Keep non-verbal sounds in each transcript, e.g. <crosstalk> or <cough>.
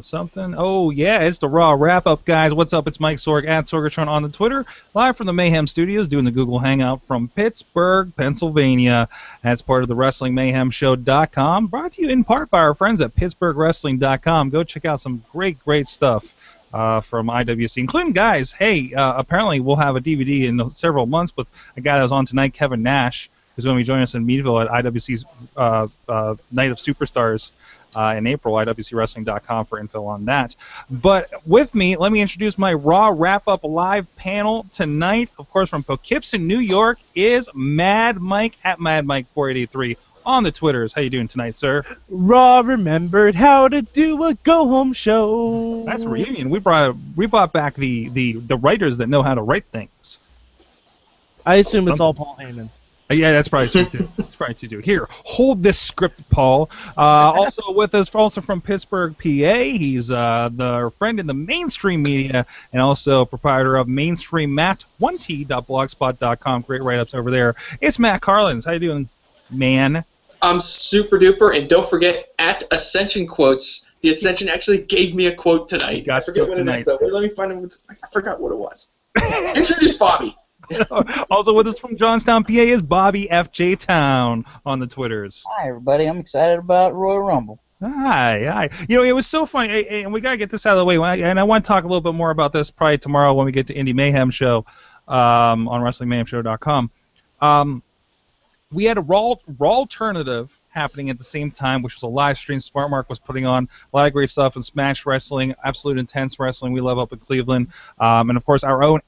Something. Oh yeah, it's the Raw wrap up, guys. What's up? It's Mike Sorg at Sorgatron on the Twitter, live from the Mayhem Studios, doing the Google Hangout from Pittsburgh, Pennsylvania. As part of the WrestlingMayhemShow.com, brought to you in part by our friends at PittsburghWrestling.com. Go check out some great, great stuff. Uh, from IWC, including guys. Hey, uh, apparently we'll have a DVD in several months with a guy that was on tonight, Kevin Nash, who's going to be joining us in Meadville at IWC's uh, uh, Night of Superstars uh, in April. IWCWrestling.com for info on that. But with me, let me introduce my Raw Wrap Up Live panel tonight. Of course, from Poughkeepsie, New York, is Mad Mike at Mad Mike 483 on the Twitters. How you doing tonight, sir? Raw remembered how to do a go home show. That's a reunion. We brought we brought back the the the writers that know how to write things. I assume it's all Paul Heyman. Uh, Yeah, that's probably true too. That's probably true too. Here, hold this script, Paul. Uh, <laughs> also with us, also from Pittsburgh, PA. He's uh, the friend in the mainstream media and also proprietor of mainstreammat1t.blogspot.com. Great write-ups over there. It's Matt Carlins. How you doing, man? I'm super duper, and don't forget at Ascension quotes. The Ascension actually gave me a quote tonight. got I forget stuff what it is though. Wait, let me find it. I forgot what it was. Introduce Bobby. <laughs> also with us from Johnstown, PA, is Bobby FJ Town on the Twitters. Hi, everybody. I'm excited about Royal Rumble. Hi, hi. You know, it was so funny, and we gotta get this out of the way. And I want to talk a little bit more about this probably tomorrow when we get to Indie Mayhem Show um, on WrestlingMayhemShow.com. Um, we had a raw, raw alternative happening at the same time, which was a live stream. Smart Mark was putting on a lot of great stuff in Smash Wrestling, Absolute Intense Wrestling. We love up in Cleveland, um, and of course our own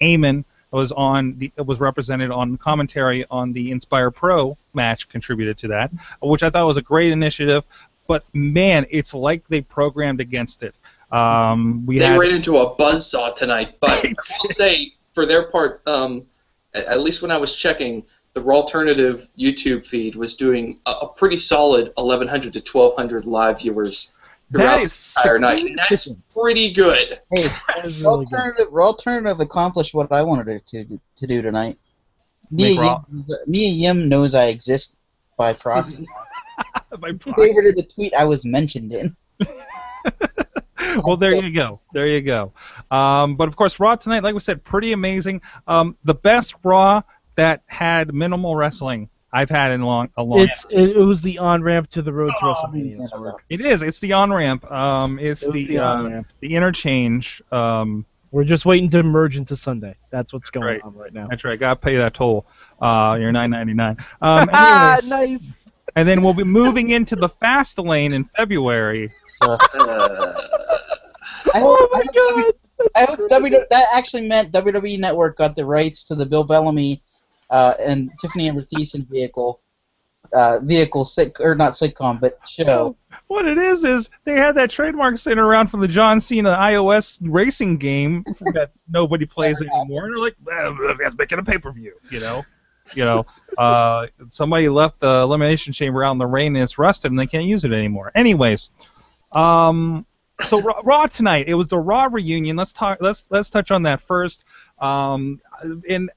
Eamon was on the was represented on commentary on the Inspire Pro match, contributed to that, which I thought was a great initiative. But man, it's like they programmed against it. Um, we They had ran into a buzzsaw tonight, but <laughs> I will say for their part, um, at, least when I was checking, the Raw Alternative YouTube feed was doing a, a pretty solid 1,100 to 1,200 live viewers that the entire night. And that's pretty good. Hey, <laughs> is Raw really good. alternative, Raw alternative accomplished what I wanted to to do tonight. Make Mia Raw- Yim, Mia Yim knows I exist by proxy. <laughs> by She proxy. favorited a tweet I was mentioned in. <laughs> well, there you go. There you go. Um, but of course, Raw tonight, like we said, pretty amazing. Um, the best Raw that had minimal wrestling I've had in long a long. It's it, it was the on ramp to the road to Oh, WrestleMania. It is. It's the on ramp. Um, it's It the the uh, the interchange. Um, We're just waiting to merge into Sunday. That's what's going Right. on right now. that's right. Got to pay that toll. Uh, you're 9.99. <laughs> Um, Ah, anyways, <laughs> nice. and then we'll be moving into the fast lane in February. Uh, <laughs> I Oh hope, my I hope, god. I hope W, that actually meant WWE Network got the rights to the Bill Bellamy uh, and Tiffany Amber Thiessen vehicle, uh, vehicle sit or not sitcom but show. What it is is they had that trademark sitting around from the John Cena iOS racing game that <laughs> nobody plays anymore, and they're like, well, let's make it a pay-per-view, you know. You know, uh, somebody left the elimination chamber out in the rain and it's rusted, and they can't use it anymore. Anyways, um, so Raw, Raw tonight. It was the Raw reunion. Let's talk. Let's let's touch on that first. Um, and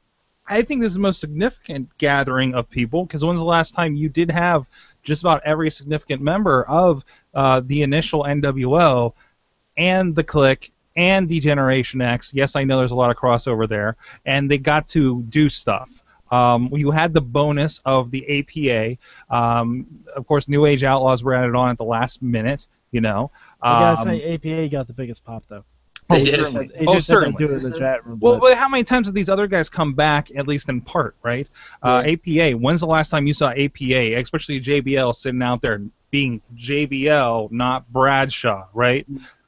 I think this is the most significant gathering of people because when's the last time you did have just about every significant member of uh, the initial NWO and the Kliq and D-Generation X? Yes, I know there's a lot of crossover there, and they got to do stuff. Um, you had the bonus of the APA. Um, of course, New Age Outlaws were added on at the last minute. You know. I gotta Um, say, APA got the biggest pop though. They oh, did. certainly. He Oh, certainly. do it in the chat room. Well, but- how many times have these other guys come back, at least in part, right? Uh, APA. When's the last time you saw APA, especially JBL, sitting out there being JBL, not Bradshaw, right?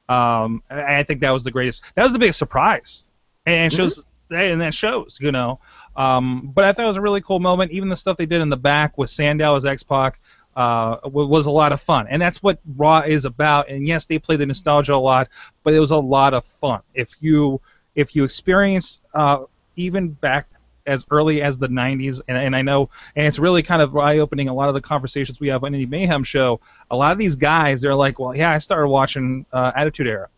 Um, I think that was the greatest. That was the biggest surprise, and it shows. And that shows, you know. Um, but I thought it was a really cool moment. Even the stuff they did in the back with Sandow as X Pac, uh, wa- was a lot of fun, and that's what Raw is about. And yes, they play the nostalgia a lot, but it was a lot of fun. If you if you experience uh, even back as early as the 90s, and, and I know, and it's really kind of eye-opening. A lot of the conversations we have on Indie Mayhem show, a lot of these guys, they're like, well, yeah, I started watching uh, Attitude Era,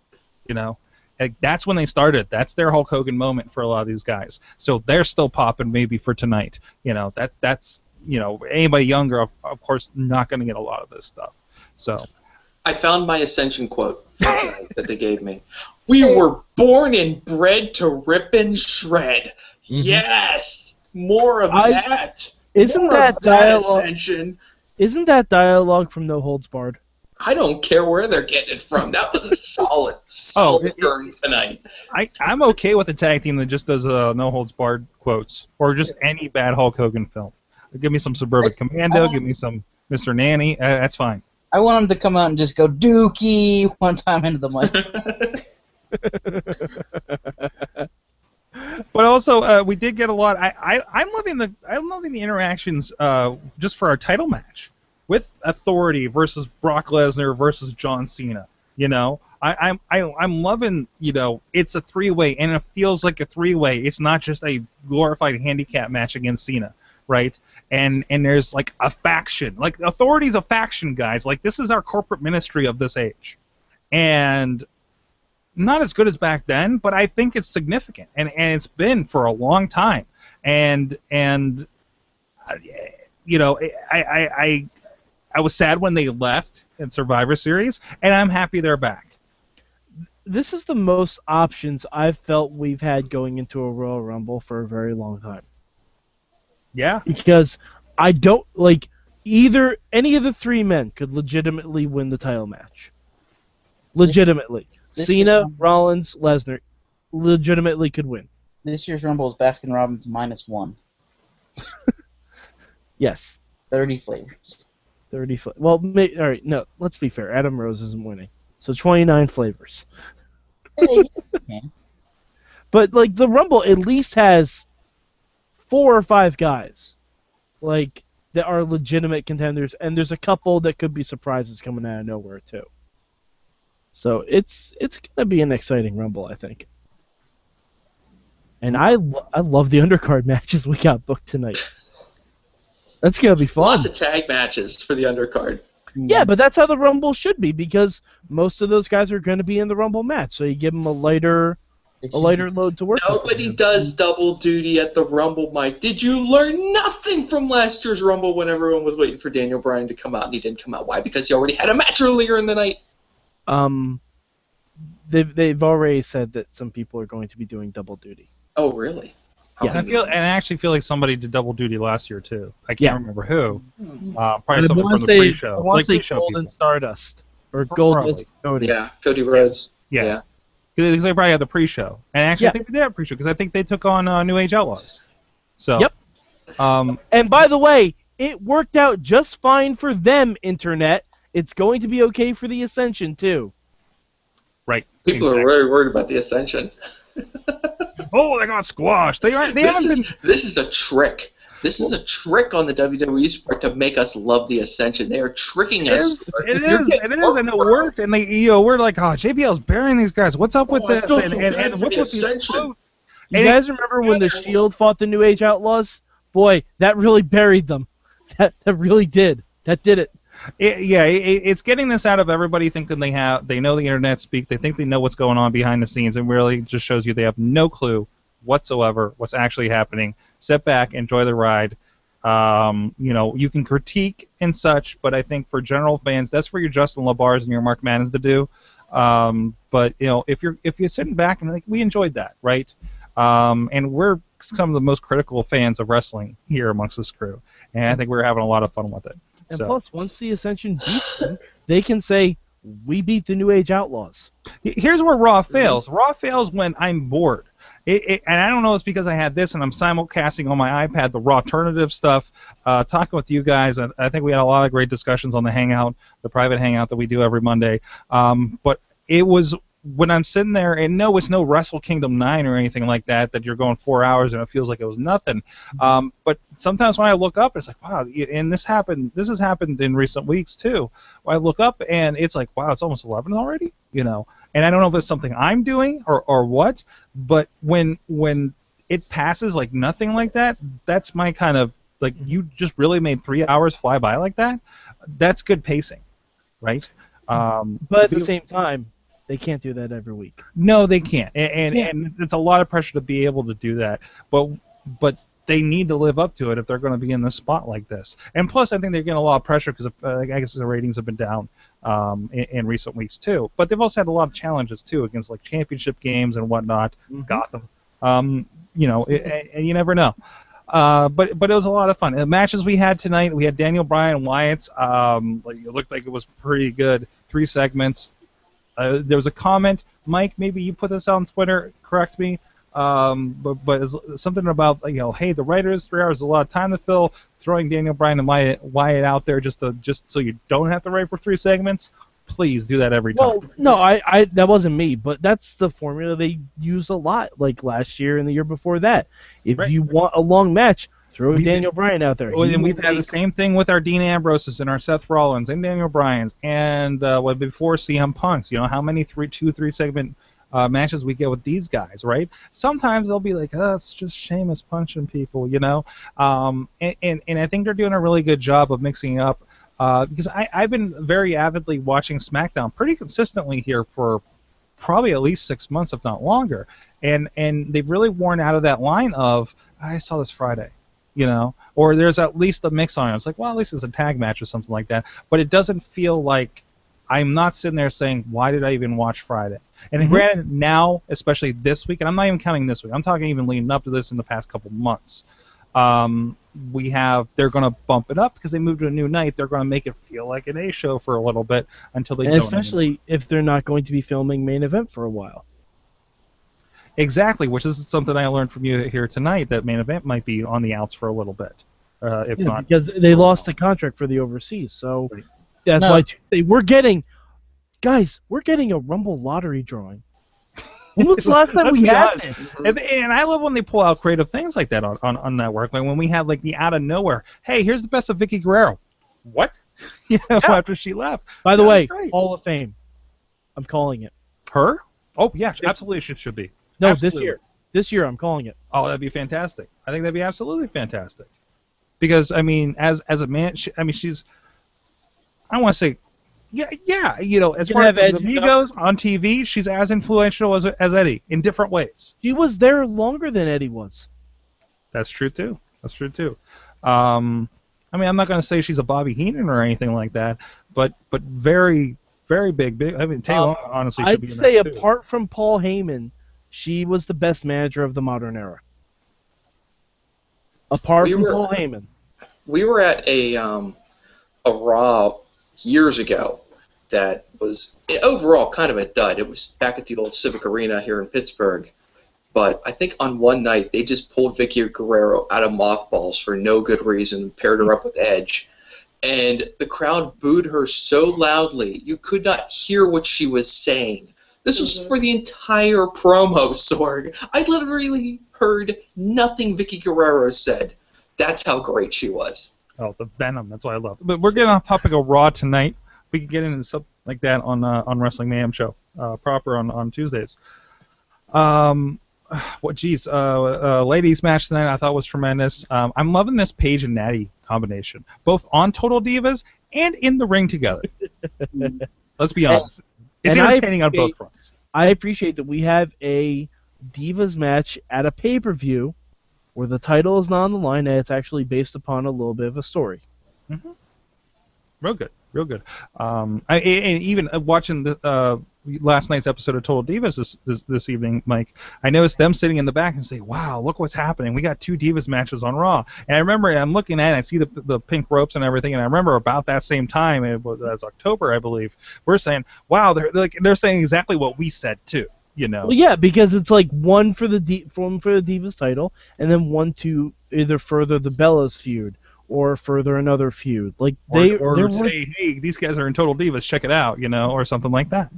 you know. Like, that's when they started. That's their Hulk Hogan moment for a lot of these guys. So they're still popping maybe for tonight. You know that that's you know anybody younger, of, of course, not going to get a lot of this stuff. So I found my Ascension quote <laughs> that they gave me. We were born and bred to rip and shred. Yes, more of I- that. Isn't more that of that dialogue? Ascension. Isn't that dialogue from No Holds Barred? I don't care where they're getting it from. That was a <laughs> solid, solid turn tonight. I I'm okay with a tag team that just does uh, no holds barred quotes or just any bad Hulk Hogan film. Give me some Suburban Commando. Give me some Mr. Nanny. Uh, that's fine. I want him to come out and just go Dookie <laughs> one time into the mic. <laughs> But also, uh, we did get a lot. I, I I'm loving the I'm loving the interactions uh, just for our title match with Authority versus Brock Lesnar versus John Cena. You know, I, I'm I, I'm loving. You know, it's a three way and it feels like a three way. It's not just a glorified handicap match against Cena, right? And and there's like a faction. Like Authority's a faction, guys. Like this is our corporate ministry of this age, and not as good as back then, but I think it's significant, and and it's been for a long time, and and uh, you know I I I, I was sad when they left in Survivor Series, and I'm happy they're back. This is the most options I've felt we've had going into a Royal Rumble for a very long time. Yeah, Because I don't like either any of the three men could legitimately win the title match. Legitimately. This Cena, year- Rollins, Lesnar legitimately could win. this year's Rumble is Baskin Robbins minus one. <laughs> Yes. 30 flavors. 30 fl- Well, may- all right, no, let's be fair. Adam Rose isn't winning. So 29 flavors. <laughs> But like the Rumble at least has four or five guys like that are legitimate contenders and there's a couple that could be surprises coming out of nowhere too. So it's it's going to be an exciting Rumble, I think. And I lo- I love the <laughs> undercard matches we got booked tonight. That's going to be fun. Lots of tag matches for the undercard. Yeah, but that's how the Rumble should be because most of those guys are going to be in the Rumble match. So you give them a lighter a lighter load to work with. Nobody does double duty at the Rumble, Mike. Did you learn nothing from last year's Rumble when everyone was waiting for Daniel Bryan to come out and he didn't come out? Why? Because he already had a match earlier in the night. Um, they've they've already said that some people are going to be doing double duty. Oh, really? How Yeah. I feel and I actually feel like somebody did double duty last year too. I can't Yeah. remember who. Hmm. Uh, probably I somebody want from the to pre-show. I want like say pre-show Golden people. Stardust or Pro- Gold Cody. Yeah, Cody Rhodes. Yeah. Yeah. Because they probably had the pre-show, and actually Yeah. I think they did have pre-show because I think they took on uh, New Age Outlaws. So. Yep. Um, And by the way, it worked out just fine for them. Internet. It's going to be okay for the Ascension too. right. People exactly. are very worried about the Ascension. <laughs> Oh, they got squashed. They aren't. They This haven't is, been. this is a trick. This is a trick on the WWE's part to make us love the Ascension. They are tricking It us. is. It You're is. getting It is. And it worked. worked. And they, you know, we're like, ah, oh, JBL's burying these guys. What's up with Oh, I this? feel and, so and, and what's the with these Ascension. quotes? You guys remember when the Shield fought the New Age Outlaws? Boy, that really buried them. <laughs> That that really did. That did it. It, yeah, it, it's getting this out of everybody thinking they have, they know the internet speak, they think they know what's going on behind the scenes, and really just shows you they have no clue whatsoever what's actually happening. Sit back, enjoy the ride. Um, you know, you can critique and such, but I think for general fans, that's for your Justin Labars and your Mark Maddens to do. Um, but you know, if you're if you're sitting back and like we enjoyed that, right? Um, and we're some of the most critical fans of wrestling here amongst this crew, and I think we're having a lot of fun with it. And So- plus, once the Ascension beats them, they can say, "We beat the New Age Outlaws." Here's where Raw fails. Raw fails when I'm bored. It, it, and I don't know it's because I had this and I'm simulcasting on my iPad the Raw alternative stuff, uh, talking with you guys. I, I think we had a lot of great discussions on the Hangout, the private Hangout that we do every Monday. Um, but it was when I'm sitting there, and no, it's no Wrestle Kingdom 9 or anything like that, that you're going four hours and it feels like it was nothing. Um, but sometimes when I look up, it's like, wow, and this happened, this has happened in recent weeks too. Where I look up and it's like, wow, it's almost 11 already, you know. And I don't know if it's something I'm doing or, or what, but when when it passes like nothing like that, that's my kind of like you just really made three hours fly by like that. That's good pacing, right? Um, But at the same time, they can't do that every week. no, they can't, and and, Yeah. and it's a lot of pressure to be able to do that. But but they need to live up to it if they're going to be in the spot like this. And plus, I think they're getting a lot of pressure because uh, I guess the ratings have been down um, in, in recent weeks too. But they've also had a lot of challenges too against like championship games and whatnot. Gotham, um, you know, and, and you never know. Uh, but but it was a lot of fun. The matches we had tonight, we had Daniel Bryan Wyatt's. Um, like, it looked like it was pretty good. Three segments. Uh, there was a comment, Mike. Maybe you put this out on Twitter. Correct me. Um, but but something about you know, hey, the writers three hours is a lot of time to fill. Throwing Daniel Bryan and Wyatt, Wyatt out there just to just so you don't have to write for three segments. Please do that every time. Well, no, I, I that wasn't me, but that's the formula they used a lot, like last year and the year before that. If Right. you want a long match, throw We- Daniel Bryan out there. Well, and we've had the same thing with our Dean Ambroses and our Seth Rollins and Daniel Bryan's and uh, what before CM Punk's. You know how many three, two, three segment uh, matches we get with these guys, right? Sometimes they'll be like, "Oh, it's just Sheamus punching people," you know. Um, and, and and I think they're doing a really good job of mixing up. Uh, because I, I've been very avidly watching SmackDown pretty consistently here for probably at least six months, if not longer. And and they've really worn out of that line of I saw this Friday, you know, or there's at least a mix on it. It's like, well, at least it's a tag match or something like that. But it doesn't feel like I'm not sitting there saying, why did I even watch Friday? And Mhm. granted, now, especially this week, and I'm not even counting this week. I'm talking even leading up to this in the past couple months. Um, we have they're going to bump it up because they moved to a new night. They're going to make it feel like an A show for a little bit until they and don't. especially if they're not going to be filming main event for a while. Exactly, which is something I learned from you here tonight. That main event might be on the outs for a little bit, uh, if Yeah, not. because they lost a contract for the overseas, so Right. That's No. why Tuesday we're getting, guys, we're getting a Rumble lottery drawing. When was the <laughs> last time we had honest. this? And, and I love when they pull out creative things like that on, on, on network. Like when we had like the out of nowhere, hey, here's the best of Vickie Guerrero. What? <laughs> you know, Yeah. after she left. By the That way. Hall of Fame. I'm calling it. Her? Oh yeah, absolutely, she should be. No, Absolutely. this year. This year, I'm calling it. Oh, that'd be fantastic. I think that'd be absolutely fantastic. Because I mean, as as a man, she, I mean, she's. I want to say, yeah, yeah. You know, as You far as have Edge WWE goes on TV, she's as influential as as Eddie in different ways. She was there longer than Eddie was. That's true too. That's true too. Um, I mean, I'm not going to say she's a Bobby Heenan or anything like that, but but very very big. Big. I mean, Taylor Um, honestly should I'd be in say that too. apart from Paul Heyman, she was the best manager of the modern era. Apart We from were- Paul Heyman. we were at a um, a Raw years ago that was overall kind of a dud. It was back at the old Civic Arena here in Pittsburgh. But I think on one night they just pulled Vickie Guerrero out of mothballs for no good reason, paired her up with Edge. And the crowd booed her so loudly you could not hear what she was saying. This was mm-hmm. for the entire promo, <laughs> Sorg. I literally heard nothing Vickie Guerrero said. That's how great she was. Oh, the Venom. That's what I love. But we're getting off topic of Raw tonight. We can get into stuff like that on uh, on Wrestling Mayhem show uh, proper on, on Tuesdays. Um, <sighs> what geez, uh, uh, ladies match tonight I thought was tremendous. Um, I'm loving this Paige and Nattie combination, both on Total Divas and in the ring together. <laughs> Let's be honest, it's and entertaining on both fronts. I appreciate that we have a Divas match at a pay per view where the title is not on the line and it's actually based upon a little bit of a story. Real good, real good. Um, I, and even uh, watching the uh, last night's episode of Total Divas this, this this evening, Mike, I noticed them sitting in the back and say, "Wow, look what's happening! We got two Divas matches on Raw." And I remember I'm looking at, it, I see the the pink ropes and everything, and I remember about that same time, it was, it was October, I believe. We're saying, "Wow, they're, like, they're saying exactly what we said too." You know, Well, yeah, because it's like one for the D- one for the Divas title, and then one to either further the Bellas feud or further another feud. Like they or they're say, "Hey, these guys are in Total Divas, check it out," you know, or something like that.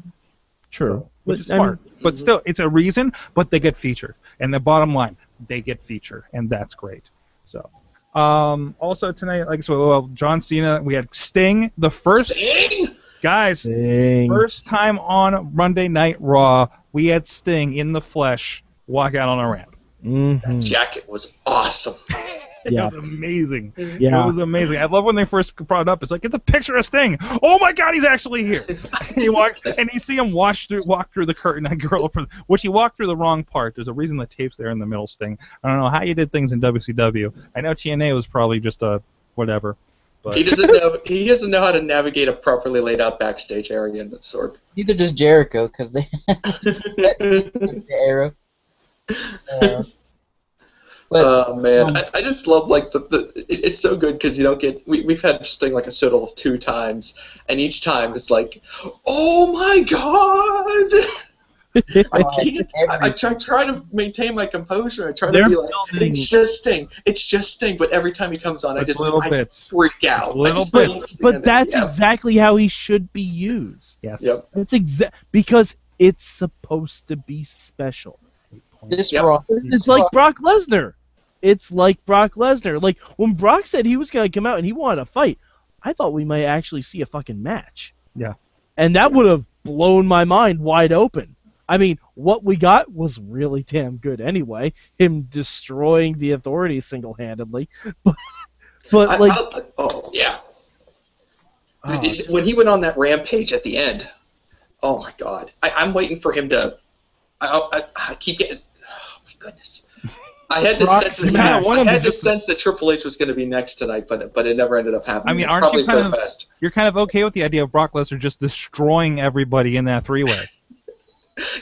true. which is I mean- smart. but still, it's a reason. But they get featured, and the bottom line, they get featured, and that's great. So, um, also tonight, like so, well, John Cena, we had Sting, the first Dang! Guys, Dang. first time on Monday Night Raw, we had Sting in the flesh walk out on a ramp. Mhm. Jacket was awesome. <laughs> It Yeah. was amazing. It was amazing. I love when they first brought it up. It's like it's a picture of Sting. Oh my God, he's actually here. And you walk and you see him watch through walk through the curtain <laughs> and girl up, which he walked through the wrong part. There's a reason the tape's there in the middle. Sting. I don't know how you did things in WCW. I know TNA was probably just a whatever. But He doesn't know. He doesn't know how to navigate a properly laid out backstage area in that sort. Neither does Jericho because they <laughs> <laughs> the arrow. Uh, but Oh man, um, I, I just love like the, the it, it's so good because you don't get we we've had Sting like a total of two times, and each time it's like, oh my god. <laughs> <laughs> I uh, can't. I, I try, try to maintain my composure. I try They're to be like, building- it's just Sting. It's just Sting. But every time he comes on, I just little I bits. freak out. Little I just bits. but that's Yeah. exactly how he should be used. yes. Yep. That's exact because it's supposed to be special. this Yep. Raw, It's like Brock Lesnar. It's like Brock Lesnar. Like when Brock said he was gonna come out and he wanted a fight, I thought we might actually see a fucking match. Yeah. And that would have blown my mind wide open. I mean, what we got was really damn good anyway. Him destroying the authorities single handedly. <laughs> But, but I- like I- oh yeah. oh, It- when he went on that rampage at the end, oh my god! I, I'm waiting for him to. I, I, I keep getting. Oh my goodness! I had this Brock sense. That, kind of, I had this just, sense that Triple H was going to be next tonight, but but it never ended up happening. I mean, It's aren't you kind of- the best. You're kind of okay with the idea of Brock Lesnar just destroying everybody in that three-way.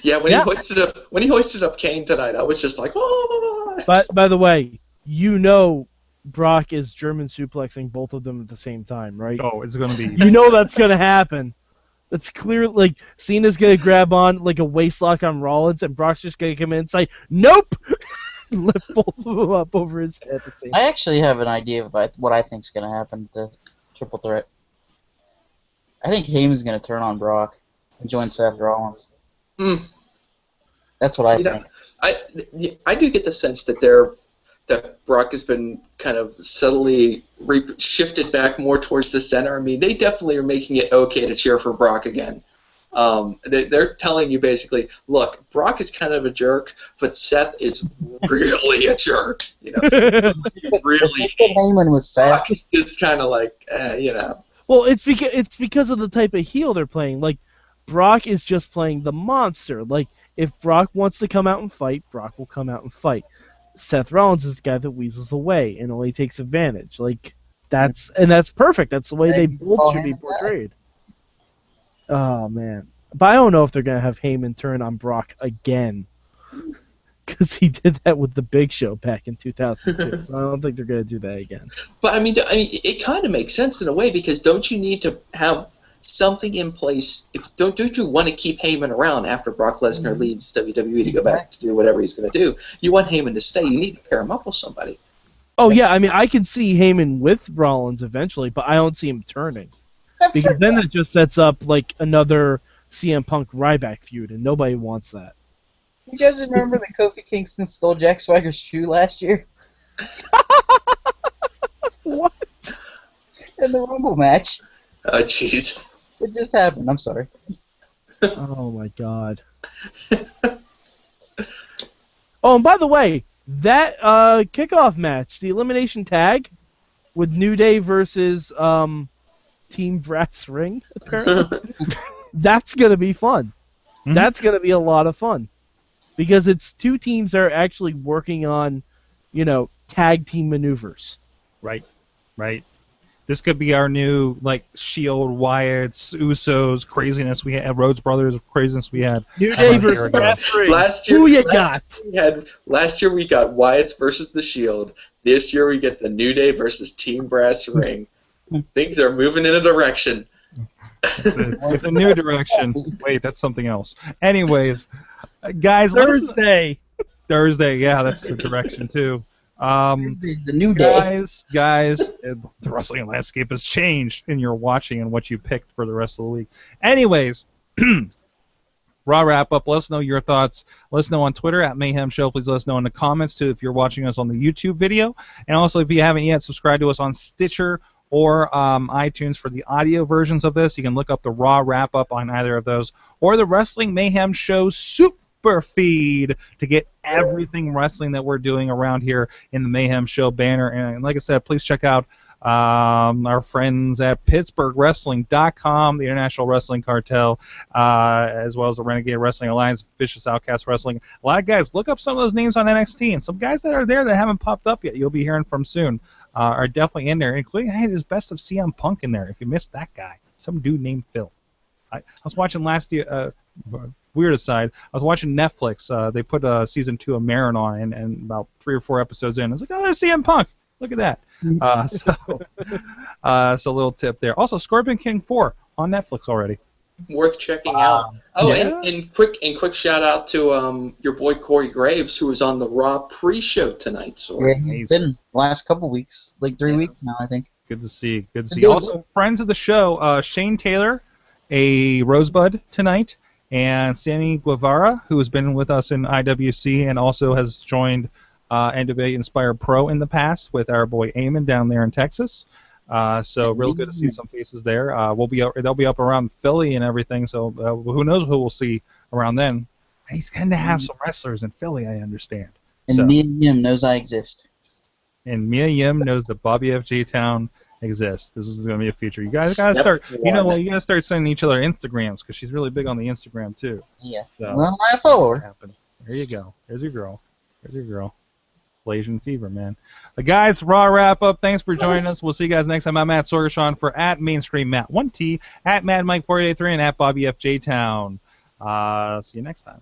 Yeah, when Yeah. he hoisted up when he hoisted up Kane tonight, I was just like, oh. But by the way, you know Brock is German suplexing both of them at the same time, right? Oh, it's gonna be. <laughs> You know that's gonna happen. That's clear. Like Cena's gonna grab on like a waist lock on Rollins, and Brock's just gonna come in and say, "Nope," <laughs> lift both of them up over his head at the same. I actually have an idea about what I- what I think's going to happen to Triple Threat. I think Heyman's going to turn on Brock and join Seth Rollins. Hmm. That's what I You know, think. I I do get the sense that they're that Brock has been kind of subtly re- shifted back more towards the center. I mean, they definitely are making it okay to cheer for Brock again. Um, they, they're telling you basically, look, Brock is kind of a jerk, but Seth is <laughs> really a jerk. You know, <laughs> really. Heyman with Seth. Brock is just kind of like, eh, you know. well, it's because it's because of the type of heel they're playing. Like Brock is just playing the monster. Like if Brock wants to come out and fight, Brock will come out and fight. Seth Rollins is the guy that weasels away and only takes advantage. Like that's and that's perfect. That's the way they Hey, both should be portrayed. Oh man, but I don't know if they're gonna have Heyman turn on Brock again, <laughs> because he did that with the Big Show back in 2002. <laughs> so I don't think they're gonna do that again. But I mean, I mean, it kind of makes sense in a way because don't you need to have something in place? If don't don't you want to keep Heyman around after Brock Lesnar Mm-hmm. leaves WWE to go back to do whatever he's going to do? You want Heyman to stay. You need to pair him up with somebody. Oh yeah, I mean I can see Heyman with Rollins eventually, but I don't see him turning because then it just sets up like another CM Punk Ryback feud, and nobody wants that. You guys remember that Kofi Kingston stole Jack Swagger's shoe last year? <laughs> <laughs> What? In the Rumble match. Oh, jeez. It just happened. I'm sorry. Oh my god. oh, and by the way, that uh, kickoff match, the elimination tag, with New Day versus um, Team Brass Ring, apparently, <laughs> that's gonna be fun. Mhm. That's gonna be a lot of fun because it's two teams that are actually working on, you know, tag team maneuvers. Right, right. This could be our new like Shield, Wyatt's, Usos craziness we had, Rhodes Brothers craziness we had. New Day versus ago. Brass Ring. last year, Who you last got? year we had last year we got Wyatt's versus the Shield. This year we get the New Day versus Team Brass Ring. <laughs> Things are moving in a direction. It's a, it's a new direction. Wait, that's something else. Anyways, uh, guys, Thursday. Thursday. Yeah, that's the direction too. Um, the new day. guys, guys, uh, the wrestling landscape has changed in your watching and what you picked for the rest of the week. Anyways, <clears throat> Raw wrap up. Let us know your thoughts. Let us know on Twitter at Mayhem Show. Please let us know in the comments too if you're watching us on the YouTube video. And also, if you haven't yet, subscribe to us on Stitcher or um, iTunes for the audio versions of this. You can look up the Raw wrap up on either of those, or the Wrestling Mayhem Show Super Feed to get everything wrestling that we're doing around here in the Mayhem Show banner. And like I said, please check out um, our friends at PittsburghWrestling.com, the International Wrestling Cartel, uh, as well as the Renegade Wrestling Alliance, Vicious Outcast Wrestling. A lot of guys, look up some of those names on NXT, and some guys that are there that haven't popped up yet, you'll be hearing from soon, uh, are definitely in there, including, hey, there's Best of CM Punk in there, if you missed that guy. Some dude named Phil. I, I was watching last year, uh, weird aside, I was watching Netflix. Uh, they put uh, season two of Maron on, and, and about three or four episodes in, I was like, oh, there's CM Punk. Look at that. Uh, <laughs> so, uh, so a little tip there. Also, Scorpion King 4 on Netflix already. Worth checking out. Oh, Yeah. and, and quick and quick shout out to um, your boy Corey Graves, who was on the Raw pre-show tonight. So Yeah, he's been last couple weeks, like three Yeah. weeks now, I think. Good to see. Good to see. Good. Also, friends of the show, uh, Shane Taylor, a Rosebud tonight, and Sammy Guevara, who has been with us in IWC and also has joined uh, NWA Inspire Pro in the past with our boy Eamon down there in Texas. Uh, so real good to see some faces there. Uh, we'll be up, they'll be up around Philly and everything. So uh, who knows who we'll see around then. He's going to have some wrestlers in Philly, I understand. And So- and Yim knows I exist. and Mia Yim knows the Bobby F. J. Town exists. This is going to be a feature. You guys got to start. You know one. what? You got to start sending each other Instagrams because she's really big on the Instagram too. Yeah. So Well, I follow her. happen. There you go. There's your girl. There's your girl. Blasian Fever, man. The guys, raw wrap up. Thanks for joining us. We'll see you guys next time. I'm Matt Sorgatron for at Mainstream Matt 1T, at Mad Mike 483, and at Bobby F. J. Town. Uh, see you next time.